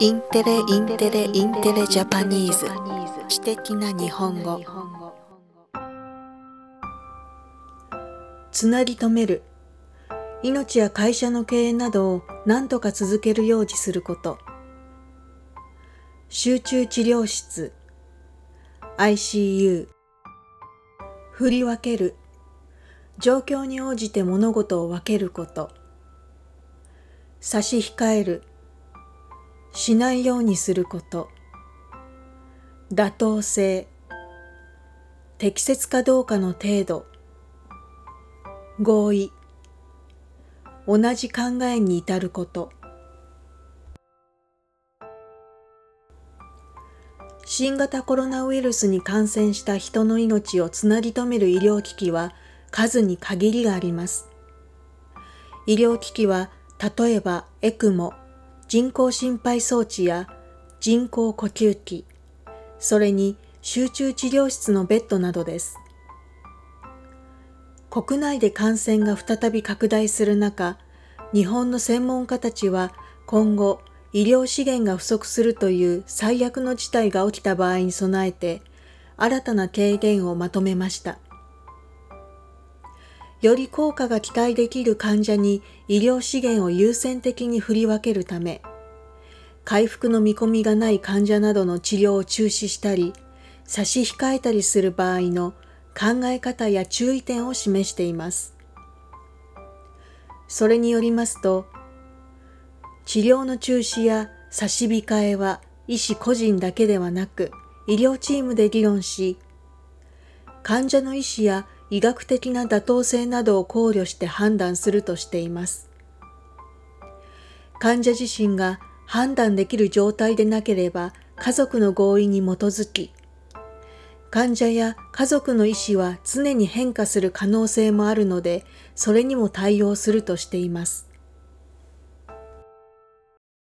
Intelle Intelle Intelle Japanese。知的な日本語。つなぎ止める。命や会社の経営などを何とか続けるようにすること。集中治療室。ICU 振り分ける。状況に応じて物事を分けること。差し控える。しないようにすること。妥当性。適切かどうかの程度。合意。同じ考えに至ること。新型コロナウイルスに感染した人の命をつなぎ止める医療機器は数に限りがあります。医療機器は例えばエクモ、人工心肺装置や人工呼吸器、それに集中治療室のベッドなどです。国内で感染が再び拡大する中、日本の専門家たちは今後医療資源が不足するという最悪の事態が起きた場合に備えて新たな軽減をまとめました。より効果が期待できる患者に医療資源を優先的に振り分けるため、回復の見込みがない患者などの治療を中止したり、差し控えたりする場合の考え方や注意点を示しています。それによりますと、治療の中止や差し控えは医師個人だけではなく医療チームで議論し、患者の医師や医学的な妥当性などを考慮して判断するとしています。患者自身が判断できる状態でなければ家族の合意に基づき、患者や家族の意思は常に変化する可能性もあるので、それにも対応するとしています。